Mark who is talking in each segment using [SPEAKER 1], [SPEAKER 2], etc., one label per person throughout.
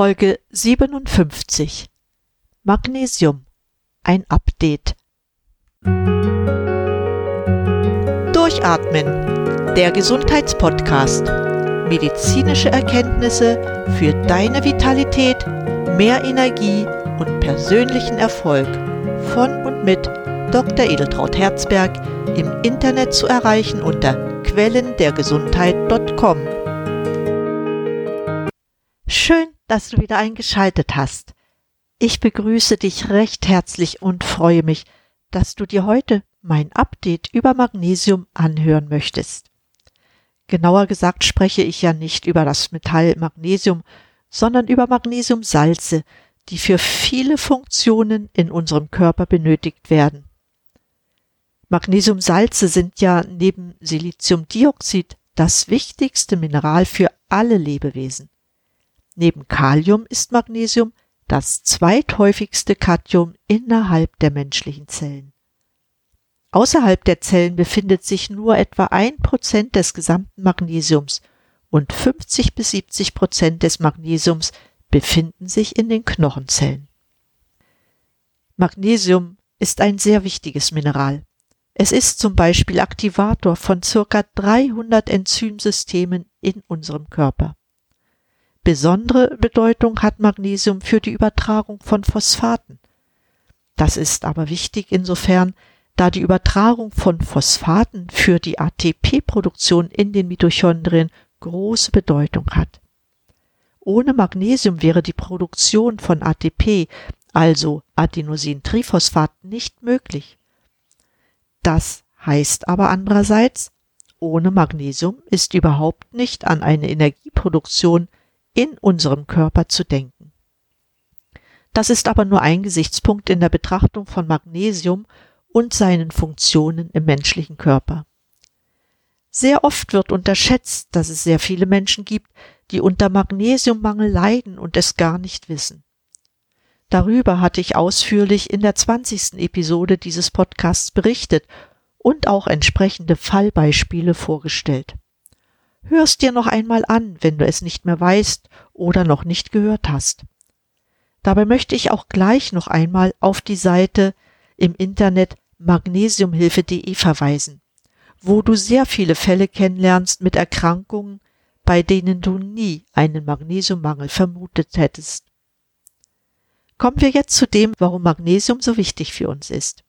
[SPEAKER 1] Folge 57 Magnesium. Ein Update. Durchatmen. Der Gesundheitspodcast. Medizinische Erkenntnisse für deine Vitalität, mehr Energie und persönlichen Erfolg. Von und mit Dr. Edeltraut Herzberg im Internet zu erreichen unter quellendergesundheit.com. Schön, dass du wieder eingeschaltet hast. Ich begrüße dich recht herzlich und freue mich, dass du dir heute mein Update über Magnesium anhören möchtest. Genauer gesagt spreche ich ja nicht über das Metall Magnesium, sondern über Magnesiumsalze, die für viele Funktionen in unserem Körper benötigt werden. Magnesiumsalze sind ja neben Siliziumdioxid das wichtigste Mineral für alle Lebewesen. Neben Kalium ist Magnesium das zweithäufigste Katium innerhalb der menschlichen Zellen. Außerhalb der Zellen befindet sich nur etwa ein Prozent des gesamten Magnesiums und 50 bis 70 Prozent des Magnesiums befinden sich in den Knochenzellen. Magnesium ist ein sehr wichtiges Mineral. Es ist zum Beispiel Aktivator von circa 300 Enzymsystemen in unserem Körper. Besondere Bedeutung hat Magnesium für die Übertragung von Phosphaten. Das ist aber wichtig insofern, da die Übertragung von Phosphaten für die ATP-Produktion in den Mitochondrien große Bedeutung hat. Ohne Magnesium wäre die Produktion von ATP, also Adenosintriphosphat, nicht möglich. Das heißt aber andererseits, ohne Magnesium ist überhaupt nicht an eine Energieproduktion in unserem Körper zu denken. Das ist aber nur ein Gesichtspunkt in der Betrachtung von Magnesium und seinen Funktionen im menschlichen Körper. Sehr oft wird unterschätzt, dass es sehr viele Menschen gibt, die unter Magnesiummangel leiden und es gar nicht wissen. Darüber hatte ich ausführlich in der 20. Episode dieses Podcasts berichtet und auch entsprechende Fallbeispiele vorgestellt. Hörst dir noch einmal an, wenn du es nicht mehr weißt oder noch nicht gehört hast. Dabei möchte ich auch gleich noch einmal auf die Seite im Internet magnesiumhilfe.de verweisen, wo du sehr viele Fälle kennenlernst mit Erkrankungen, bei denen du nie einen Magnesiummangel vermutet hättest. Kommen wir jetzt zu dem, warum Magnesium so wichtig für uns ist.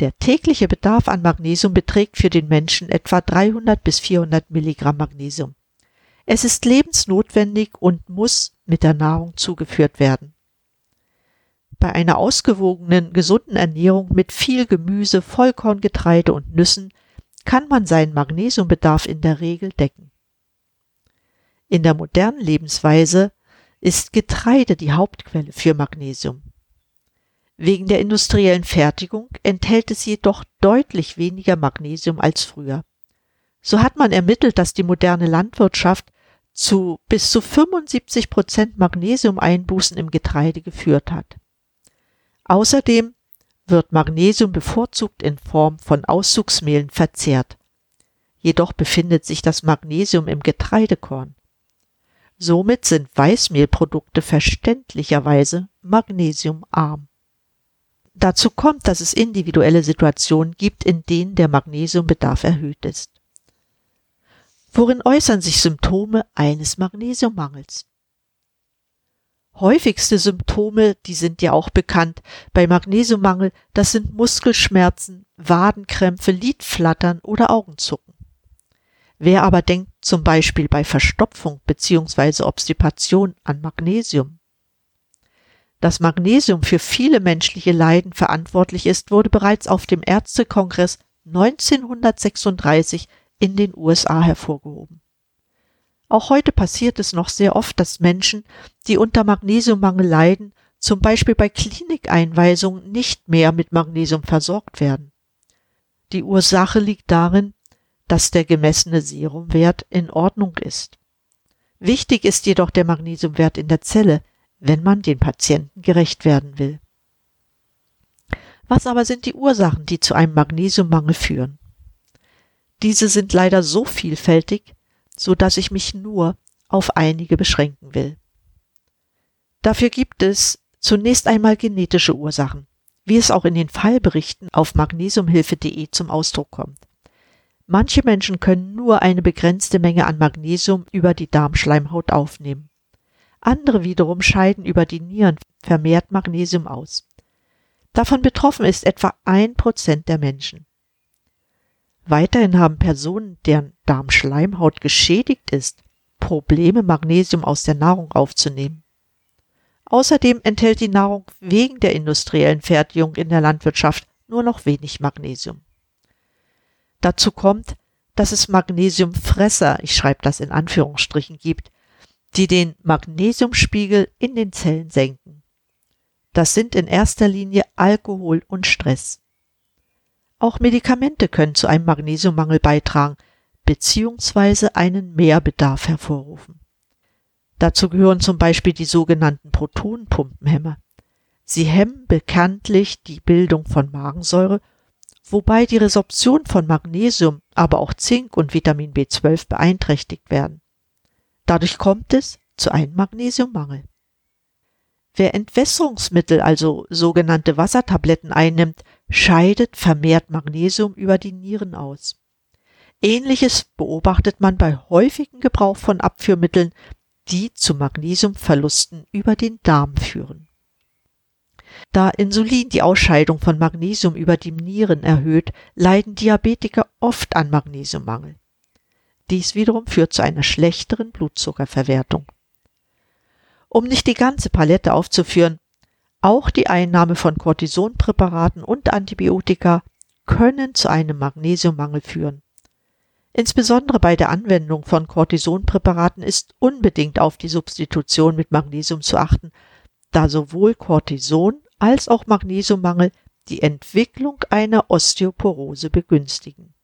[SPEAKER 1] Der tägliche Bedarf an Magnesium beträgt für den Menschen etwa 300 bis 400 Milligramm Magnesium. Es ist lebensnotwendig und muss mit der Nahrung zugeführt werden. Bei einer ausgewogenen, gesunden Ernährung mit viel Gemüse, Vollkorngetreide und Nüssen kann man seinen Magnesiumbedarf in der Regel decken. In der modernen Lebensweise ist Getreide die Hauptquelle für Magnesium. Wegen der industriellen Fertigung enthält es jedoch deutlich weniger Magnesium als früher. So hat man ermittelt, dass die moderne Landwirtschaft zu bis zu 75 Prozent Magnesiumeinbußen im Getreide geführt hat. Außerdem wird Magnesium bevorzugt in Form von Auszugsmehlen verzehrt. Jedoch befindet sich das Magnesium im Getreidekorn. Somit sind Weißmehlprodukte verständlicherweise magnesiumarm. Dazu kommt, dass es individuelle Situationen gibt, in denen der Magnesiumbedarf erhöht ist. Worin äußern sich Symptome eines Magnesiummangels? Häufigste Symptome, die sind ja auch bekannt bei Magnesiummangel, das sind Muskelschmerzen, Wadenkrämpfe, Lidflattern oder Augenzucken. Wer aber denkt zum Beispiel bei Verstopfung bzw. Obstipation an Magnesium, dass Magnesium für viele menschliche Leiden verantwortlich ist, wurde bereits auf dem Ärztekongress 1936 in den USA hervorgehoben. Auch heute passiert es noch sehr oft, dass Menschen, die unter Magnesiummangel leiden, zum Beispiel bei Klinikeinweisungen nicht mehr mit Magnesium versorgt werden. Die Ursache liegt darin, dass der gemessene Serumwert in Ordnung ist. Wichtig ist jedoch der Magnesiumwert in der Zelle, wenn man den Patienten gerecht werden will. Was aber sind die Ursachen, die zu einem Magnesiummangel führen? Diese sind leider so vielfältig, so dass ich mich nur auf einige beschränken will. Dafür gibt es zunächst einmal genetische Ursachen, wie es auch in den Fallberichten auf magnesiumhilfe.de zum Ausdruck kommt. Manche Menschen können nur eine begrenzte Menge an Magnesium über die Darmschleimhaut aufnehmen. Andere wiederum scheiden über die Nieren vermehrt Magnesium aus. Davon betroffen ist etwa ein Prozent der Menschen. Weiterhin haben Personen, deren Darmschleimhaut geschädigt ist, Probleme, Magnesium aus der Nahrung aufzunehmen. Außerdem enthält die Nahrung wegen der industriellen Fertigung in der Landwirtschaft nur noch wenig Magnesium. Dazu kommt, dass es Magnesiumfresser, ich schreibe das in Anführungsstrichen, gibt, die den Magnesiumspiegel in den Zellen senken. Das sind in erster Linie Alkohol und Stress. Auch Medikamente können zu einem Magnesiummangel beitragen bzw. einen Mehrbedarf hervorrufen. Dazu gehören zum Beispiel die sogenannten Protonpumpenhemmer. Sie hemmen bekanntlich die Bildung von Magensäure, wobei die Resorption von Magnesium, aber auch Zink und Vitamin B12 beeinträchtigt werden. Dadurch kommt es zu einem Magnesiummangel. Wer Entwässerungsmittel, also sogenannte Wassertabletten einnimmt, scheidet vermehrt Magnesium über die Nieren aus. Ähnliches beobachtet man bei häufigem Gebrauch von Abführmitteln, die zu Magnesiumverlusten über den Darm führen. Da Insulin die Ausscheidung von Magnesium über die Nieren erhöht, leiden Diabetiker oft an Magnesiummangel. Dies wiederum führt zu einer schlechteren Blutzuckerverwertung. Um nicht die ganze Palette aufzuführen, auch die Einnahme von Cortisonpräparaten und Antibiotika können zu einem Magnesiummangel führen. Insbesondere bei der Anwendung von Cortisonpräparaten ist unbedingt auf die Substitution mit Magnesium zu achten, da sowohl Cortison als auch Magnesiummangel die Entwicklung einer Osteoporose begünstigen.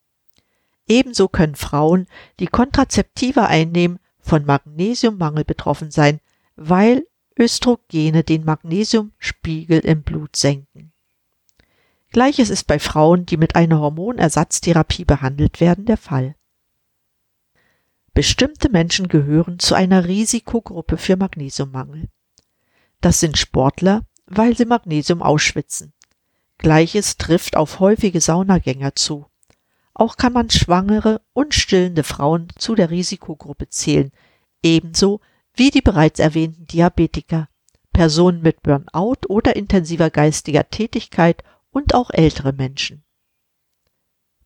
[SPEAKER 1] Ebenso können Frauen, die Kontrazeptiva einnehmen, von Magnesiummangel betroffen sein, weil Östrogene den Magnesiumspiegel im Blut senken. Gleiches ist bei Frauen, die mit einer Hormonersatztherapie behandelt werden, der Fall. Bestimmte Menschen gehören zu einer Risikogruppe für Magnesiummangel. Das sind Sportler, weil sie Magnesium ausschwitzen. Gleiches trifft auf häufige Saunagänger zu. Auch kann man schwangere und stillende Frauen zu der Risikogruppe zählen, ebenso wie die bereits erwähnten Diabetiker, Personen mit Burnout oder intensiver geistiger Tätigkeit und auch ältere Menschen.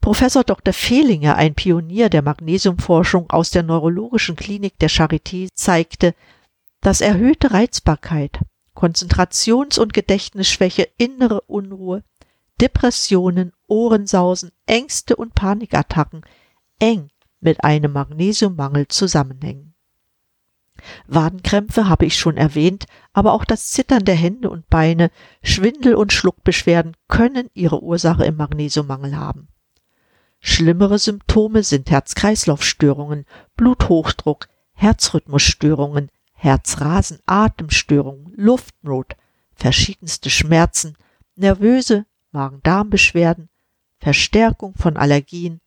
[SPEAKER 1] Professor Dr. Fehlinger, ein Pionier der Magnesiumforschung aus der Neurologischen Klinik der Charité, zeigte, dass erhöhte Reizbarkeit, Konzentrations- und Gedächtnisschwäche, innere Unruhe, Depressionen, Ohrensausen, Ängste und Panikattacken eng mit einem Magnesiummangel zusammenhängen. Wadenkrämpfe habe ich schon erwähnt, aber auch das Zittern der Hände und Beine, Schwindel und Schluckbeschwerden können ihre Ursache im Magnesiummangel haben. Schlimmere Symptome sind Herz-Kreislauf-Störungen, Bluthochdruck, Herzrhythmusstörungen, Herzrasen, Atemstörungen, Luftnot, verschiedenste Schmerzen, nervöse Magen-Darm-Beschwerden, Verstärkung von Allergien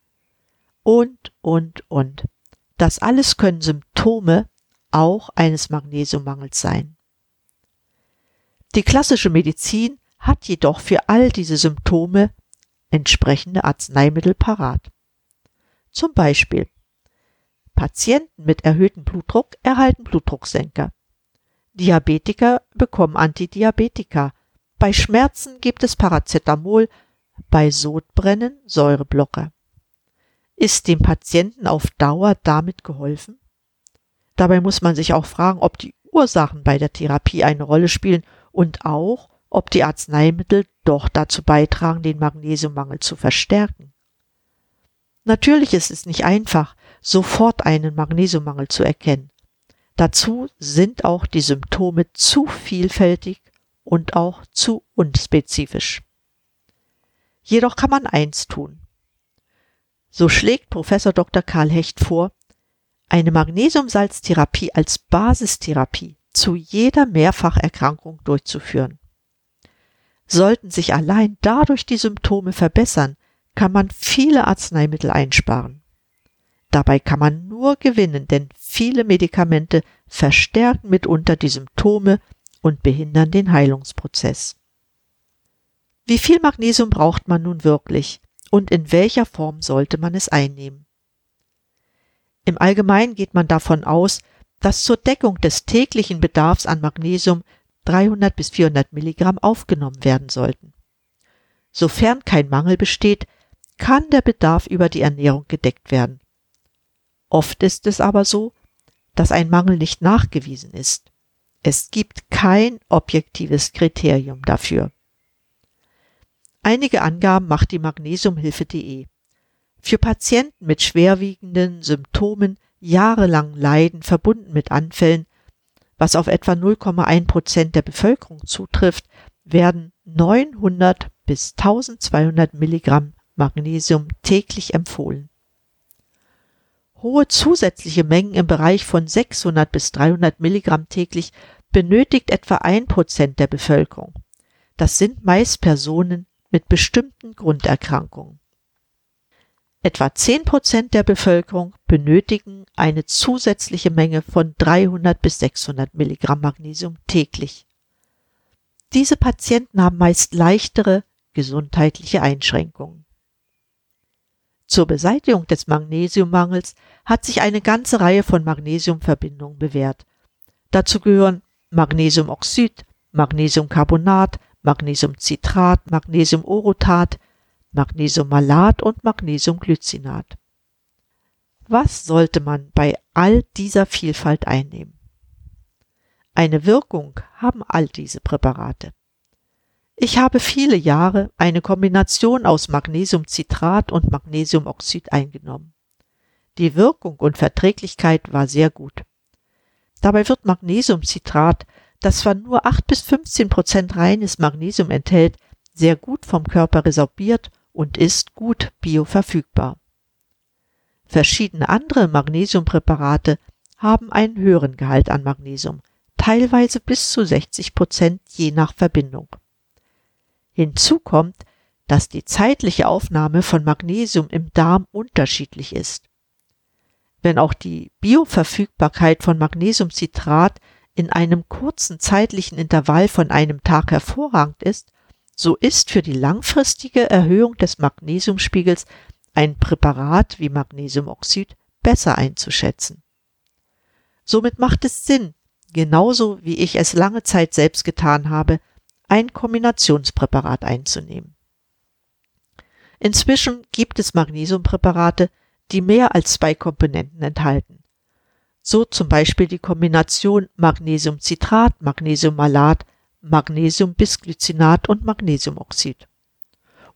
[SPEAKER 1] und, und, und. Das alles können Symptome auch eines Magnesiummangels sein. Die klassische Medizin hat jedoch für all diese Symptome entsprechende Arzneimittel parat. Zum Beispiel Patienten mit erhöhtem Blutdruck erhalten Blutdrucksenker. Diabetiker bekommen Antidiabetika. Bei Schmerzen gibt es Paracetamol, bei Sodbrennen Säureblocker. Ist dem Patienten auf Dauer damit geholfen? Dabei muss man sich auch fragen, ob die Ursachen bei der Therapie eine Rolle spielen und auch, ob die Arzneimittel doch dazu beitragen, den Magnesiummangel zu verstärken. Natürlich ist es nicht einfach, sofort einen Magnesiummangel zu erkennen. Dazu sind auch die Symptome zu vielfältig und auch zu unspezifisch. Jedoch kann man eins tun. So schlägt Professor Dr. Karl Hecht vor, eine Magnesiumsalztherapie als Basistherapie zu jeder Mehrfacherkrankung durchzuführen. Sollten sich allein dadurch die Symptome verbessern, kann man viele Arzneimittel einsparen. Dabei kann man nur gewinnen, denn viele Medikamente verstärken mitunter die Symptome und behindern den Heilungsprozess. Wie viel Magnesium braucht man nun wirklich und in welcher Form sollte man es einnehmen? Im Allgemeinen geht man davon aus, dass zur Deckung des täglichen Bedarfs an Magnesium 300 bis 400 Milligramm aufgenommen werden sollten. Sofern kein Mangel besteht, kann der Bedarf über die Ernährung gedeckt werden. Oft ist es aber so, dass ein Mangel nicht nachgewiesen ist. Es gibt kein objektives Kriterium dafür. Einige Angaben macht die Magnesiumhilfe.de. Für Patienten mit schwerwiegenden Symptomen, jahrelangen Leiden verbunden mit Anfällen, was auf etwa 0,1 Prozent der Bevölkerung zutrifft, werden 900 bis 1200 Milligramm Magnesium täglich empfohlen. Hohe zusätzliche Mengen im Bereich von 600 bis 300 Milligramm täglich benötigt etwa ein Prozent der Bevölkerung. Das sind meist Personen mit bestimmten Grunderkrankungen. Etwa 10 Prozent der Bevölkerung benötigen eine zusätzliche Menge von 300 bis 600 Milligramm Magnesium täglich. Diese Patienten haben meist leichtere gesundheitliche Einschränkungen. Zur Beseitigung des Magnesiummangels hat sich eine ganze Reihe von Magnesiumverbindungen bewährt. Dazu gehören Magnesiumoxid, Magnesiumcarbonat, Magnesiumcitrat, Magnesiumorotat, Magnesiummalat und Magnesiumglycinat. Was sollte man bei all dieser Vielfalt einnehmen? Eine Wirkung haben all diese Präparate. Ich habe viele Jahre eine Kombination aus Magnesiumcitrat und Magnesiumoxid eingenommen. Die Wirkung und Verträglichkeit war sehr gut. Dabei wird Magnesiumcitrat, das zwar nur 8 bis 15 Prozent reines Magnesium enthält, sehr gut vom Körper resorbiert und ist gut bioverfügbar. Verschiedene andere Magnesiumpräparate haben einen höheren Gehalt an Magnesium, teilweise bis zu 60 Prozent je nach Verbindung. Hinzu kommt, dass die zeitliche Aufnahme von Magnesium im Darm unterschiedlich ist. Wenn auch die Bioverfügbarkeit von Magnesiumcitrat in einem kurzen zeitlichen Intervall von einem Tag hervorragend ist, so ist für die langfristige Erhöhung des Magnesiumspiegels ein Präparat wie Magnesiumoxid besser einzuschätzen. Somit macht es Sinn, genauso wie ich es lange Zeit selbst getan habe, ein Kombinationspräparat einzunehmen. Inzwischen gibt es Magnesiumpräparate, die mehr als zwei Komponenten enthalten. So zum Beispiel die Kombination Magnesiumcitrat, Magnesiummalat, Magnesiumbisglycinat und Magnesiumoxid.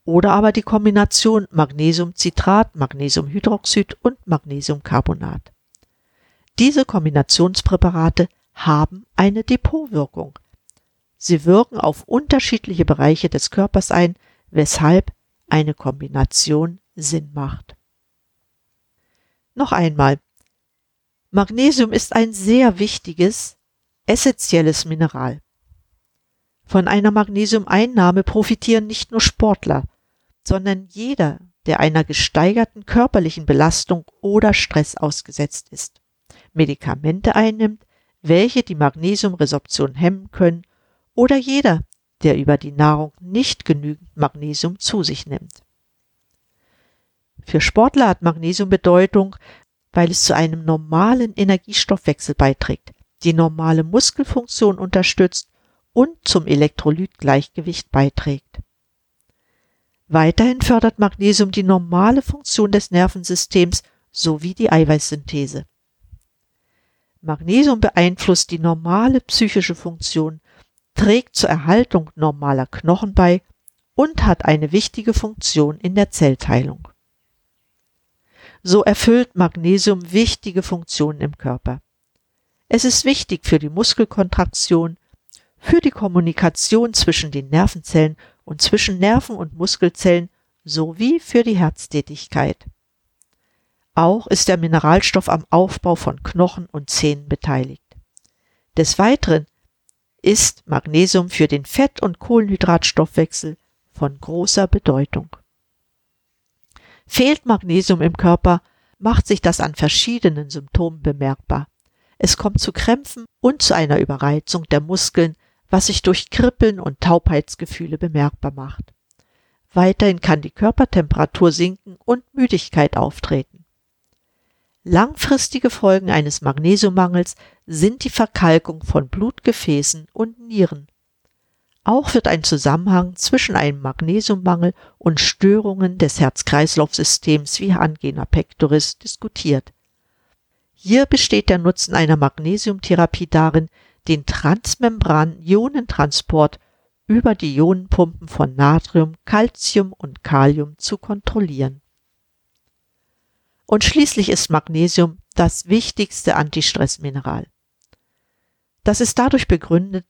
[SPEAKER 1] Oder aber die Kombination Magnesiumcitrat, Magnesiumhydroxid und Magnesiumcarbonat. Diese Kombinationspräparate haben eine Depotwirkung, Sie wirken auf unterschiedliche Bereiche des Körpers ein, weshalb eine Kombination Sinn macht. Noch einmal. Magnesium ist ein sehr wichtiges, essentielles Mineral. Von einer Magnesiumeinnahme profitieren nicht nur Sportler, sondern jeder, der einer gesteigerten körperlichen Belastung oder Stress ausgesetzt ist, Medikamente einnimmt, welche die Magnesiumresorption hemmen können oder jeder, der über die Nahrung nicht genügend Magnesium zu sich nimmt. Für Sportler hat Magnesium Bedeutung, weil es zu einem normalen Energiestoffwechsel beiträgt, die normale Muskelfunktion unterstützt und zum Elektrolytgleichgewicht beiträgt. Weiterhin fördert Magnesium die normale Funktion des Nervensystems sowie die Eiweißsynthese. Magnesium beeinflusst die normale psychische Funktion trägt zur Erhaltung normaler Knochen bei und hat eine wichtige Funktion in der Zellteilung. So erfüllt Magnesium wichtige Funktionen im Körper. Es ist wichtig für die Muskelkontraktion, für die Kommunikation zwischen den Nervenzellen und zwischen Nerven und Muskelzellen sowie für die Herztätigkeit. Auch ist der Mineralstoff am Aufbau von Knochen und Zähnen beteiligt. Des Weiteren ist Magnesium für den Fett- und Kohlenhydratstoffwechsel von großer Bedeutung. Fehlt Magnesium im Körper, macht sich das an verschiedenen Symptomen bemerkbar. Es kommt zu Krämpfen und zu einer Überreizung der Muskeln, was sich durch Kribbeln und Taubheitsgefühle bemerkbar macht. Weiterhin kann die Körpertemperatur sinken und Müdigkeit auftreten. Langfristige Folgen eines Magnesiummangels sind die Verkalkung von Blutgefäßen und Nieren. Auch wird ein Zusammenhang zwischen einem Magnesiummangel und Störungen des Herz-Kreislauf-Systems wie Angina pectoris diskutiert. Hier besteht der Nutzen einer Magnesiumtherapie darin, den Transmembran-Ionentransport über die Ionenpumpen von Natrium, Calcium und Kalium zu kontrollieren. Und schließlich ist Magnesium das wichtigste Antistressmineral. Das ist dadurch begründet,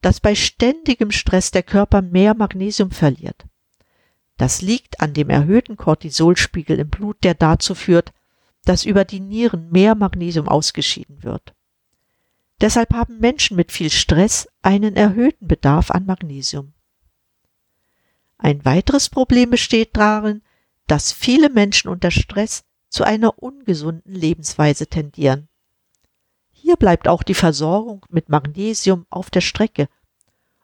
[SPEAKER 1] dass bei ständigem Stress der Körper mehr Magnesium verliert. Das liegt an dem erhöhten Cortisolspiegel im Blut, der dazu führt, dass über die Nieren mehr Magnesium ausgeschieden wird. Deshalb haben Menschen mit viel Stress einen erhöhten Bedarf an Magnesium. Ein weiteres Problem besteht darin, dass viele Menschen unter Stress zu einer ungesunden Lebensweise tendieren. Hier bleibt auch die Versorgung mit Magnesium auf der Strecke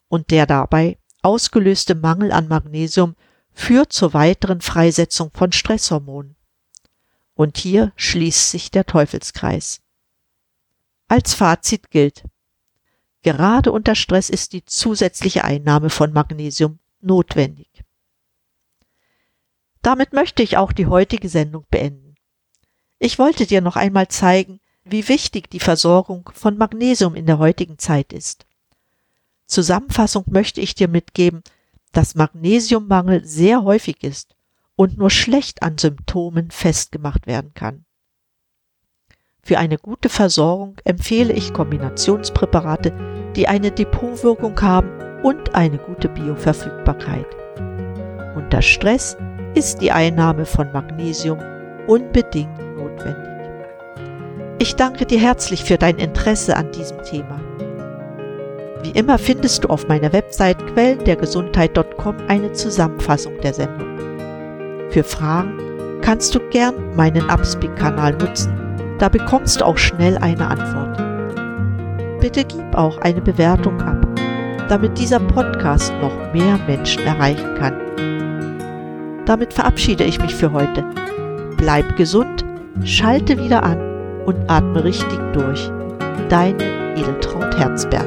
[SPEAKER 1] und der dabei ausgelöste Mangel an Magnesium führt zur weiteren Freisetzung von Stresshormonen. Und hier schließt sich der Teufelskreis. Als Fazit gilt, gerade unter Stress ist die zusätzliche Einnahme von Magnesium notwendig. Damit möchte ich auch die heutige Sendung beenden. Ich wollte dir noch einmal zeigen, wie wichtig die Versorgung von Magnesium in der heutigen Zeit ist. Zusammenfassung möchte ich dir mitgeben, dass Magnesiummangel sehr häufig ist und nur schlecht an Symptomen festgemacht werden kann. Für eine gute Versorgung empfehle ich Kombinationspräparate, die eine Depotwirkung haben und eine gute Bioverfügbarkeit. Unter Stress ist die Einnahme von Magnesium unbedingt notwendig. Ich danke dir herzlich für dein Interesse an diesem Thema. Wie immer findest du auf meiner Website quellendergesundheit.com eine Zusammenfassung der Sendung. Für Fragen kannst du gern meinen Upspeak-Kanal nutzen da bekommst du auch schnell eine Antwort. Bitte gib auch eine Bewertung ab, damit dieser Podcast noch mehr Menschen erreichen kann. Damit verabschiede ich mich für heute. Bleib gesund, schalte wieder an und atme richtig durch. Deine Edeltraut Herzberg.